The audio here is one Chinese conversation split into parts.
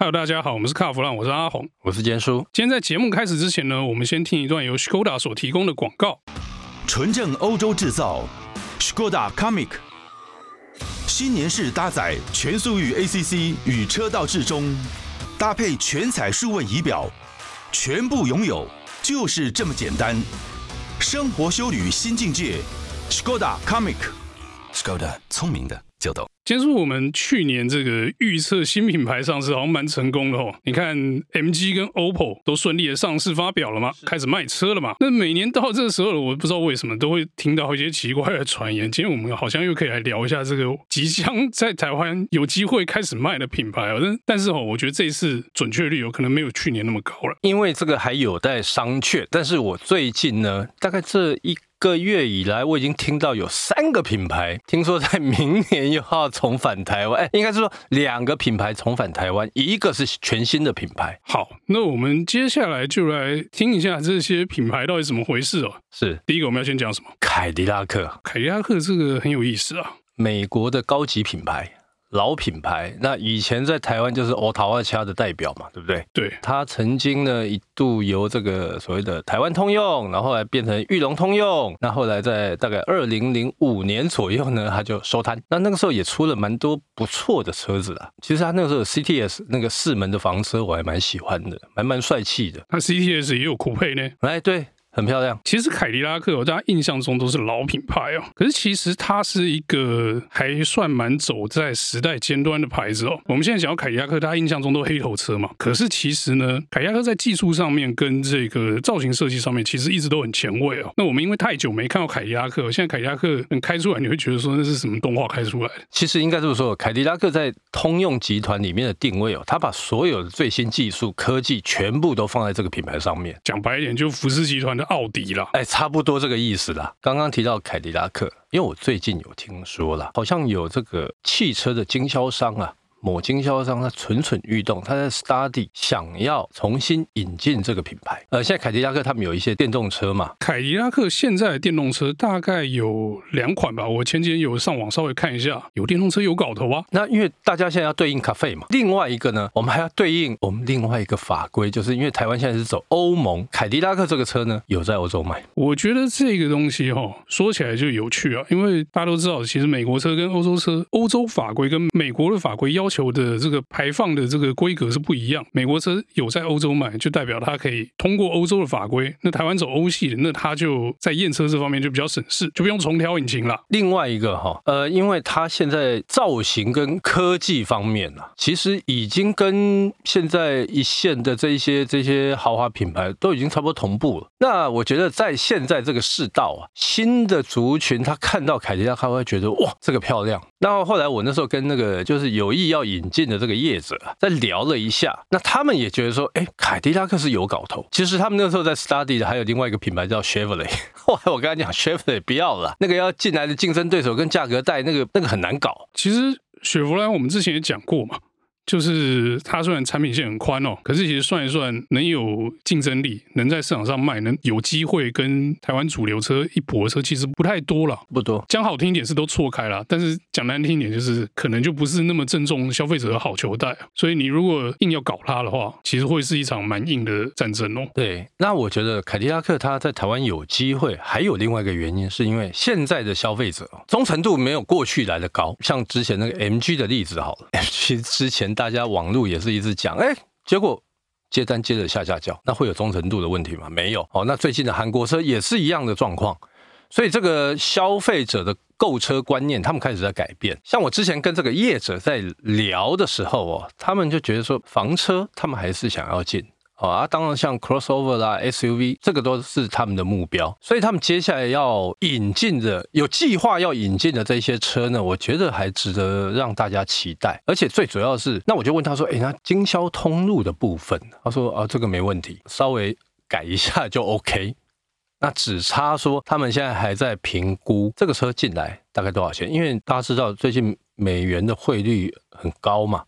Hello，大家好，我们是卡弗朗，我是阿红，我是坚叔。今天在节目开始之前呢，我们先听一段由 Skoda 所提供的广告。纯正欧洲制造，Skoda Comic，新年式搭载全速域 ACC 与车道智中，搭配全彩数位仪表，全部拥有，就是这么简单。生活修旅新境界，Skoda Comic，Skoda 聪明的就懂。先说我们去年这个预测新品牌上市好像蛮成功的哦。你看，MG 跟 OPPO 都顺利的上市发表了嘛，开始卖车了嘛。那每年到这个时候，我不知道为什么都会听到一些奇怪的传言。今天我们好像又可以来聊一下这个即将在台湾有机会开始卖的品牌哦。但但是哦，我觉得这一次准确率有可能没有去年那么高了，因为这个还有待商榷。但是我最近呢，大概这一个月以来，我已经听到有三个品牌听说在明年又要。重返台湾，哎，应该是说两个品牌重返台湾，一个是全新的品牌。好，那我们接下来就来听一下这些品牌到底怎么回事哦。是，第一个我们要先讲什么？凯迪拉克。凯迪拉克这个很有意思啊，美国的高级品牌。老品牌，那以前在台湾就是欧陶二掐的代表嘛，对不对？对，它曾经呢一度由这个所谓的台湾通用，然后后来变成玉龙通用，那后来在大概二零零五年左右呢，它就收摊。那那个时候也出了蛮多不错的车子啦。其实它那个时候 CTS 那个四门的房车我还蛮喜欢的，蛮蛮帅气的。那 CTS 也有酷配呢？哎，对。很漂亮。其实凯迪拉克，大家印象中都是老品牌哦。可是其实它是一个还算蛮走在时代尖端的牌子哦。我们现在讲到凯迪拉克，大家印象中都黑头车嘛。可是其实呢，凯迪拉克在技术上面跟这个造型设计上面，其实一直都很前卫哦。那我们因为太久没看到凯迪拉克，现在凯迪拉克开出来，你会觉得说那是什么动画开出来的？其实应该这么说，凯迪拉克在通用集团里面的定位哦，他把所有的最新技术科技全部都放在这个品牌上面。讲白一点，就福斯集团奥迪了，哎，差不多这个意思啦。刚刚提到凯迪拉克，因为我最近有听说啦，好像有这个汽车的经销商啊。某经销商他蠢蠢欲动，他在 study 想要重新引进这个品牌。呃，现在凯迪拉克他们有一些电动车嘛。凯迪拉克现在的电动车大概有两款吧，我前几天有上网稍微看一下，有电动车有搞头啊。那因为大家现在要对应咖啡嘛，另外一个呢，我们还要对应我们另外一个法规，就是因为台湾现在是走欧盟，凯迪拉克这个车呢有在欧洲卖。我觉得这个东西哈、哦，说起来就有趣啊，因为大家都知道，其实美国车跟欧洲车，欧洲法规跟美国的法规要要求的这个排放的这个规格是不一样。美国车有在欧洲买，就代表它可以通过欧洲的法规。那台湾走欧系的，那它就在验车这方面就比较省事，就不用重调引擎了。另外一个哈，呃，因为它现在造型跟科技方面啊，其实已经跟现在一线的这一些这些豪华品牌都已经差不多同步了。那我觉得在现在这个世道啊，新的族群他看到凯迪拉克，他会觉得哇，这个漂亮。那后来我那时候跟那个就是有意要引进的这个业者啊，在聊了一下，那他们也觉得说，哎，凯迪拉克是有搞头。其实他们那时候在 study 的还有另外一个品牌叫 Chevrolet。后来我跟他讲，Chevrolet 不要了，那个要进来的竞争对手跟价格带那个那个很难搞。其实雪佛兰我们之前也讲过嘛。就是它虽然产品线很宽哦，可是其实算一算，能有竞争力，能在市场上卖，能有机会跟台湾主流车一搏的车，其实不太多了，不多。讲好听一点是都错开了，但是讲难听一点就是可能就不是那么正中消费者的好球带。所以你如果硬要搞它的话，其实会是一场蛮硬的战争哦。对，那我觉得凯迪拉克它在台湾有机会，还有另外一个原因，是因为现在的消费者忠诚度没有过去来的高，像之前那个 MG 的例子好了，MG 之前。大家网路也是一直讲，哎，结果接单接着下下叫，那会有忠诚度的问题吗？没有。哦，那最近的韩国车也是一样的状况，所以这个消费者的购车观念，他们开始在改变。像我之前跟这个业者在聊的时候哦，他们就觉得说，房车他们还是想要进。啊，当然像 crossover 啦、SUV，这个都是他们的目标，所以他们接下来要引进的、有计划要引进的这些车呢，我觉得还值得让大家期待。而且最主要是，那我就问他说：“哎，那经销通路的部分？”他说：“啊，这个没问题，稍微改一下就 OK。那只差说他们现在还在评估这个车进来大概多少钱，因为大家知道最近美元的汇率很高嘛。”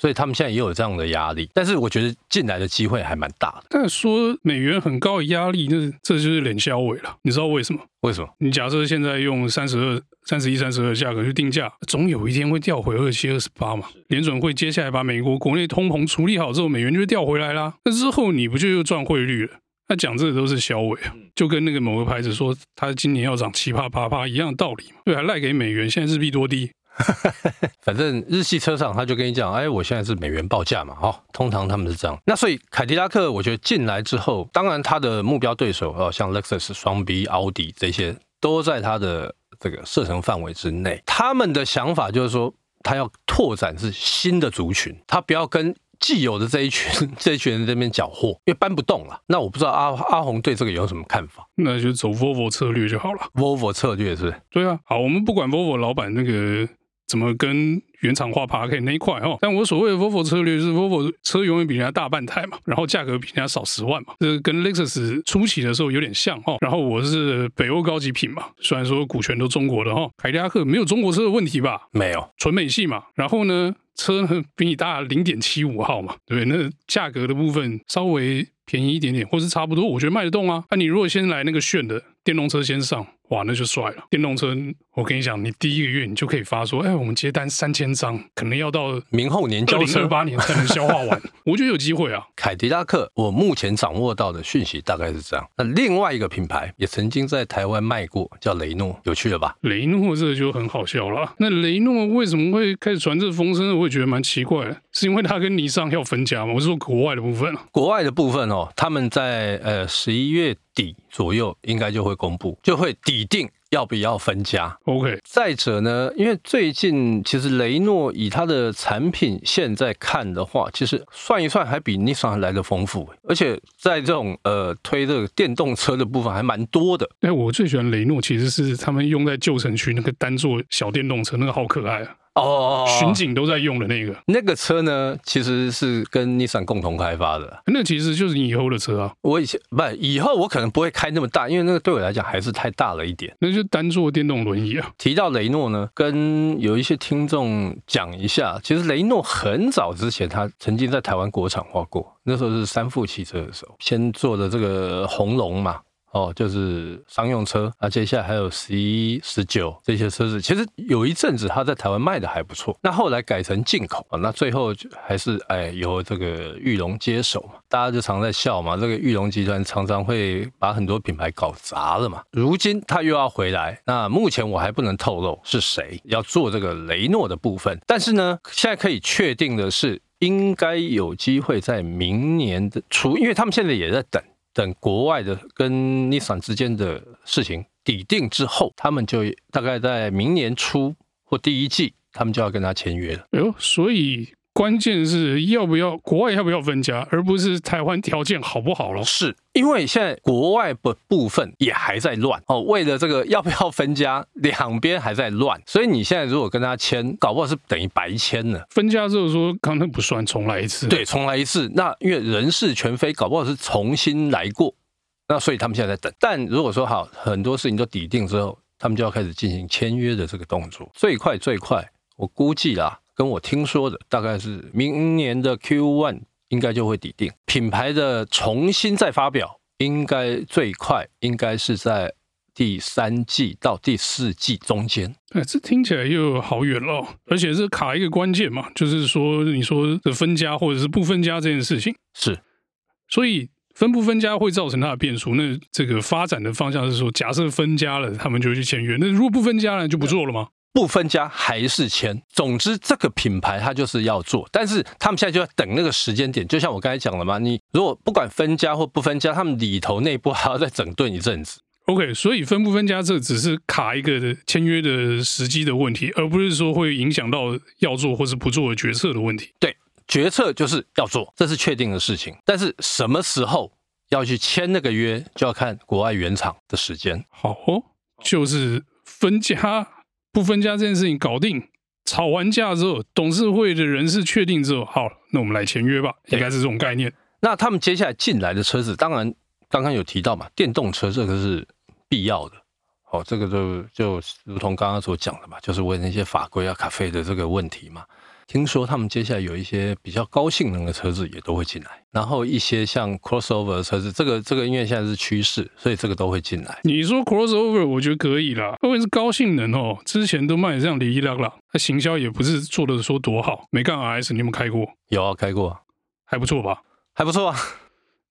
所以他们现在也有这样的压力。但是我觉得进来的机会还蛮大的。但说美元很高的压力，那这就是脸销尾了。你知道为什么？为什么？你假设现在用三十二、三十一、三十二价格去定价，总有一天会掉回二七、二十八嘛？联准会接下来把美国国内通膨处理好之后，美元就会掉回来啦。那之后你不就又赚汇率了？那讲这个都是销尾啊，就跟那个某个牌子说他今年要涨七趴八趴一样的道理嘛。对，还赖给美元，现在日币多低？反正日系车厂他就跟你讲，哎，我现在是美元报价嘛，哦，通常他们是这样。那所以凯迪拉克，我觉得进来之后，当然他的目标对手哦，像 Lexus、双 B、奥迪这些，都在他的这个射程范围之内。他们的想法就是说，他要拓展是新的族群，他不要跟。既有的这一群 这一群人在这边搅和，因为搬不动了。那我不知道阿阿红对这个有什么看法？那就走 Volvo 策略就好了。Volvo 策略是？对啊，好，我们不管 Volvo 老板那个怎么跟原厂化 PARK 那一块哦，但我所谓的 Volvo 策略是 Volvo 车永远比人家大半台嘛，然后价格比人家少十万嘛，这跟 Lexus 初期的时候有点像哦。然后我是北欧高级品嘛，虽然说股权都中国的哈，凯迪拉克没有中国车的问题吧？没有，纯美系嘛。然后呢？车呢比你大零点七五号嘛，对不对？那价格的部分稍微便宜一点点，或是差不多，我觉得卖得动啊。那你如果先来那个炫的电动车先上。哇，那就帅了！电动车，我跟你讲，你第一个月你就可以发说，哎，我们接单三千张，可能要到明后年交车，二零二八年才能消化完。我觉得有机会啊。凯迪拉克，我目前掌握到的讯息大概是这样。那另外一个品牌也曾经在台湾卖过，叫雷诺，有趣了吧？雷诺这个就很好笑了。那雷诺为什么会开始传这风声？我也觉得蛮奇怪的，是因为他跟尼桑要分家吗？我是说国外的部分啊。国外的部分哦，他们在呃十一月底左右应该就会公布，就会抵定。要不要分家？OK。再者呢，因为最近其实雷诺以它的产品现在看的话，其实算一算还比 Nissan 还来的丰富，而且在这种呃推这个电动车的部分还蛮多的。哎，我最喜欢雷诺，其实是他们用在旧城区那个单座小电动车，那个好可爱啊。哦，巡警都在用的那个那个车呢，其实是跟尼桑共同开发的。那其实就是你以后的车啊。我以前不，以后我可能不会开那么大，因为那个对我来讲还是太大了一点。那就单座电动轮椅啊。提到雷诺呢，跟有一些听众讲一下，其实雷诺很早之前他曾经在台湾国产化过，那时候是三副汽车的时候，先做的这个红龙嘛。哦，就是商用车啊，接下来还有十一、十九这些车子，其实有一阵子它在台湾卖的还不错。那后来改成进口啊，那最后还是哎由这个裕隆接手嘛。大家就常在笑嘛，这个裕隆集团常常会把很多品牌搞砸了嘛。如今他又要回来，那目前我还不能透露是谁要做这个雷诺的部分，但是呢，现在可以确定的是，应该有机会在明年的初，因为他们现在也在等。等国外的跟 Nissan 之间的事情抵定之后，他们就大概在明年初或第一季，他们就要跟他签约了。哎呦，所以。关键是要不要国外要不要分家，而不是台湾条件好不好咯？是因为现在国外的部分也还在乱哦，为了这个要不要分家，两边还在乱，所以你现在如果跟他签，搞不好是等于白签了。分家之后说刚才不算，重来一次。对，重来一次。那因为人事全非，搞不好是重新来过。那所以他们现在在等。但如果说好，很多事情都抵定之后，他们就要开始进行签约的这个动作。最快最快，我估计啦。跟我听说的大概是明年的 Q1 应该就会底定品牌的重新再发表，应该最快应该是在第三季到第四季中间。哎，这听起来又好远了，而且是卡一个关键嘛，就是说你说的分家或者是不分家这件事情是，所以分不分家会造成它的变数。那这个发展的方向是说，假设分家了，他们就去签约；那如果不分家了，就不做了吗？不分家还是签，总之这个品牌它就是要做，但是他们现在就要等那个时间点。就像我刚才讲了嘛，你如果不管分家或不分家，他们里头内部还要再整顿一阵子。OK，所以分不分家这只是卡一个签约的时机的问题，而不是说会影响到要做或是不做的决策的问题。对，决策就是要做，这是确定的事情。但是什么时候要去签那个约，就要看国外原厂的时间。好哦，就是分家。不分家这件事情搞定，吵完架之后，董事会的人事确定之后，好，那我们来签约吧，应该是这种概念。那他们接下来进来的车子，当然刚刚有提到嘛，电动车这个是必要的。哦，这个就就如同刚刚所讲的嘛，就是为那些法规啊、咖啡的这个问题嘛。听说他们接下来有一些比较高性能的车子也都会进来，然后一些像 crossover 的车子，这个这个因为现在是趋势，所以这个都会进来。你说 crossover，我觉得可以啦，因为是高性能哦，之前都卖这样哩哩啦啦，它行销也不是做的说多好。没干 RS，你有没有开过？有啊，开过，还不错吧？还不错啊。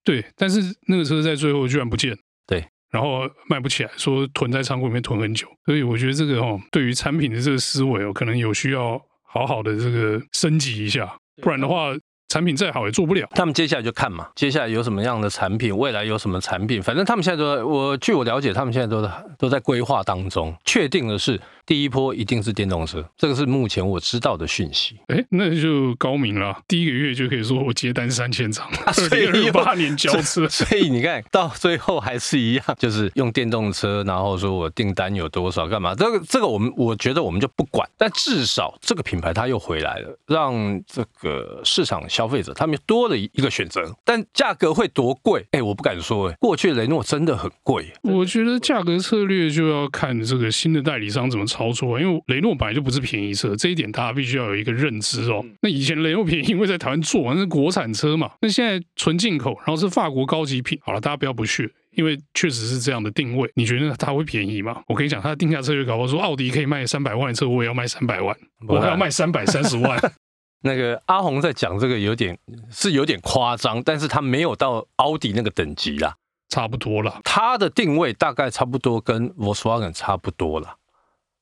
对，但是那个车在最后居然不见。对。然后卖不起来，说囤在仓库里面囤很久，所以我觉得这个哦，对于产品的这个思维哦，可能有需要好好的这个升级一下，不然的话。产品再好也做不了。他们接下来就看嘛，接下来有什么样的产品，未来有什么产品，反正他们现在都在，我据我了解，他们现在都在都在规划当中。确定的是，第一波一定是电动车，这个是目前我知道的讯息。哎，那就高明了，第一个月就可以说我接单三千张，二零二八年交车。所以 你看到最后还是一样，就是用电动车，然后说我订单有多少，干嘛？这个这个我们我觉得我们就不管，但至少这个品牌它又回来了，让这个市场。消费者他们多了一个选择，但价格会多贵？哎，我不敢说。哎，过去雷诺真的很贵。我觉得价格策略就要看这个新的代理商怎么操作，因为雷诺本来就不是便宜车，这一点大家必须要有一个认知哦。那以前雷诺便宜，因为在台湾做那是国产车嘛，那现在纯进口，然后是法国高级品。好了，大家不要不屑，因为确实是这样的定位。你觉得它会便宜吗？我跟你讲，它的定价策略搞不好说奥迪可以卖三百万的车，我也要卖三百万，我还要卖三百三十万。那个阿红在讲这个有点是有点夸张，但是他没有到奥迪那个等级啦，差不多了。它的定位大概差不多跟 Volkswagen 差不多了，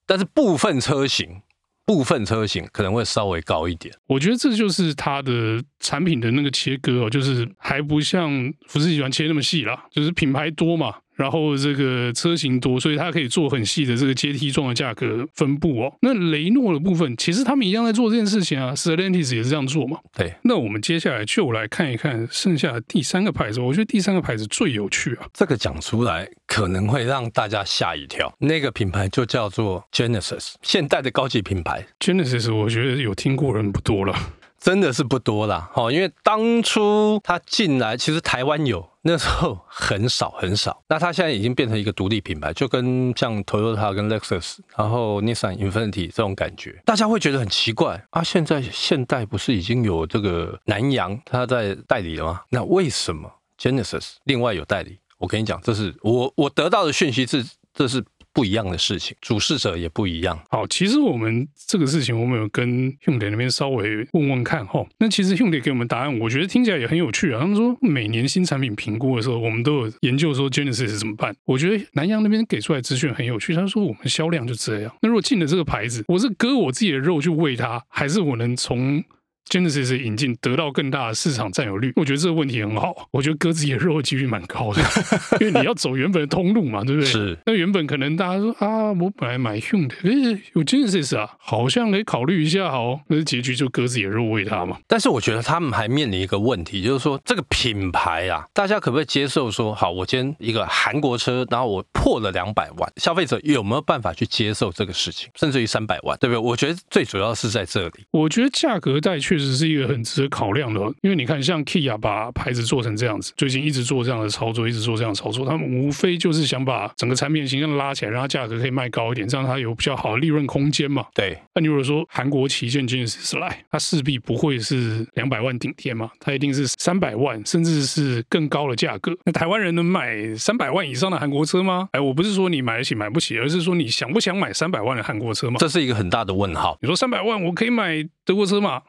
但是部分车型部分车型可能会稍微高一点。我觉得这就是它的产品的那个切割哦，就是还不像福斯集团切那么细啦，就是品牌多嘛。然后这个车型多，所以它可以做很细的这个阶梯状的价格分布哦。那雷诺的部分，其实他们一样在做这件事情啊，Stellantis 也是这样做嘛。对。那我们接下来就来看一看剩下的第三个牌子，我觉得第三个牌子最有趣啊。这个讲出来可能会让大家吓一跳，那个品牌就叫做 Genesis，现代的高级品牌。Genesis 我觉得有听过人不多了。真的是不多啦，哈，因为当初他进来，其实台湾有，那时候 很少很少。那它现在已经变成一个独立品牌，就跟像 Toyota 跟 Lexus，然后 Nissan Infinity 这种感觉，大家会觉得很奇怪啊。现在现代不是已经有这个南洋他在代理了吗？那为什么 Genesis 另外有代理？我跟你讲，这是我我得到的讯息是，这是。不一样的事情，主事者也不一样。好，其实我们这个事情，我们有跟兄弟那边稍微问问看哈。那其实兄弟给我们答案，我觉得听起来也很有趣啊。他们说，每年新产品评估的时候，我们都有研究说 Genesis 怎么办。我觉得南阳那边给出来资讯很有趣。他说，我们销量就这样。那如果进了这个牌子，我是割我自己的肉去喂它，还是我能从 Genesis 引进得到更大的市场占有率，我觉得这个问题很好。我觉得割自己的肉的几率蛮高的，因为你要走原本的通路嘛，对不对？是。那原本可能大家说啊，我本来买 Hyundai，哎，有 Genesis 啊，好像可以考虑一下哦。那结局就割自己的肉喂它嘛。但是我觉得他们还面临一个问题，就是说这个品牌啊，大家可不可以接受说，好，我今天一个韩国车，然后我破了两百万，消费者有没有办法去接受这个事情，甚至于三百万，对不对？我觉得最主要是在这里。我觉得价格带确实是一个很值得考量的，因为你看，像 Kia 把牌子做成这样子，最近一直做这样的操作，一直做这样的操作，他们无非就是想把整个产品形象拉起来，让它价格可以卖高一点，这样它有比较好的利润空间嘛。对。那你如果说韩国旗舰 Genesis 来，它势必不会是两百万顶天嘛，它一定是三百万，甚至是更高的价格。那台湾人能买三百万以上的韩国车吗？哎，我不是说你买得起买不起，而是说你想不想买三百万的韩国车嘛？这是一个很大的问号。你说三百万我可以买德国车吗？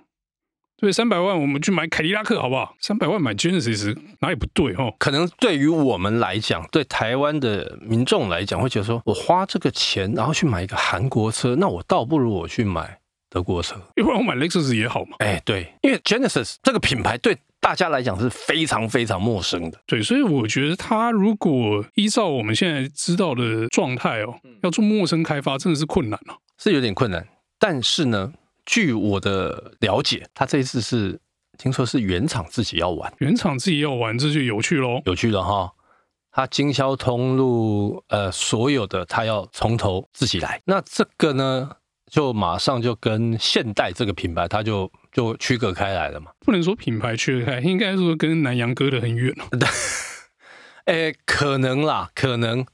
对，三百万我们去买凯迪拉克好不好？三百万买 Genesis 哪里不对哦？可能对于我们来讲，对台湾的民众来讲，会觉得说我花这个钱，然后去买一个韩国车，那我倒不如我去买德国车，要不然我买 Lexus 也好嘛。哎，对，因为 Genesis 这个品牌对大家来讲是非常非常陌生的。对，所以我觉得他如果依照我们现在知道的状态哦，要做陌生开发，真的是困难了，是有点困难。但是呢，据我的了解，他这一次是听说是原厂自己要玩，原厂自己要玩，这就有趣喽，有趣了哈。他经销通路，呃，所有的他要从头自己来。那这个呢，就马上就跟现代这个品牌，它就就区隔开来了嘛。不能说品牌区隔开，应该说跟南洋隔得很远了。哎，可能啦，可能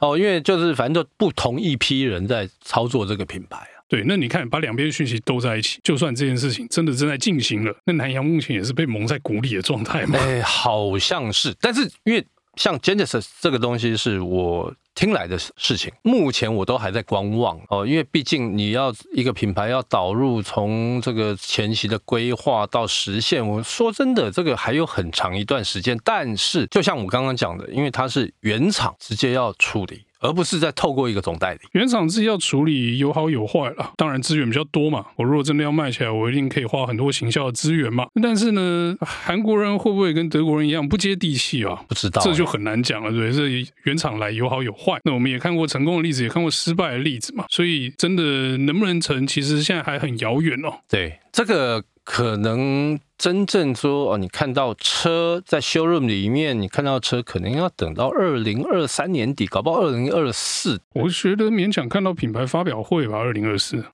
哦，因为就是反正就不同一批人在操作这个品牌啊。对，那你看把两边讯息都在一起，就算这件事情真的正在进行了，那南阳目前也是被蒙在鼓里的状态嘛？哎，好像是，但是因为像 Genesis 这个东西是我。听来的事情，目前我都还在观望哦，因为毕竟你要一个品牌要导入，从这个前期的规划到实现，我说真的，这个还有很长一段时间。但是，就像我刚刚讲的，因为它是原厂直接要处理。而不是在透过一个总代理，原厂自己要处理有好有坏了，当然资源比较多嘛。我如果真的要卖起来，我一定可以花很多行销的资源嘛。但是呢，韩国人会不会跟德国人一样不接地气啊？不知道，这就很难讲了，对？这原厂来有好有坏，那我们也看过成功的例子，也看过失败的例子嘛。所以真的能不能成，其实现在还很遥远哦。对，这个。可能真正说哦，你看到车在 showroom 里面，你看到车可能要等到二零二三年底，搞不好二零二四。我觉得勉强看到品牌发表会吧，二零二四。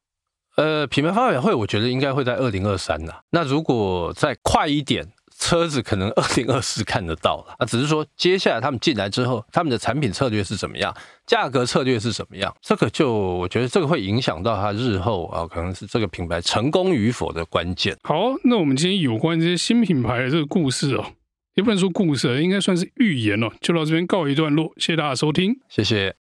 呃，品牌发表会，我觉得应该会在二零二三呐。那如果再快一点？车子可能 二零二四看得到了啊，只是说接下来他们进来之后，他们的产品策略是怎么样，价格策略是怎么样，这个就我觉得这个会影响到它日后啊，可能是这个品牌成功与否的关键。好，那我们今天有关这些新品牌的这个故事哦，也不能说故事，应该算是预言哦，就到这边告一段落，谢谢大家收听，谢谢。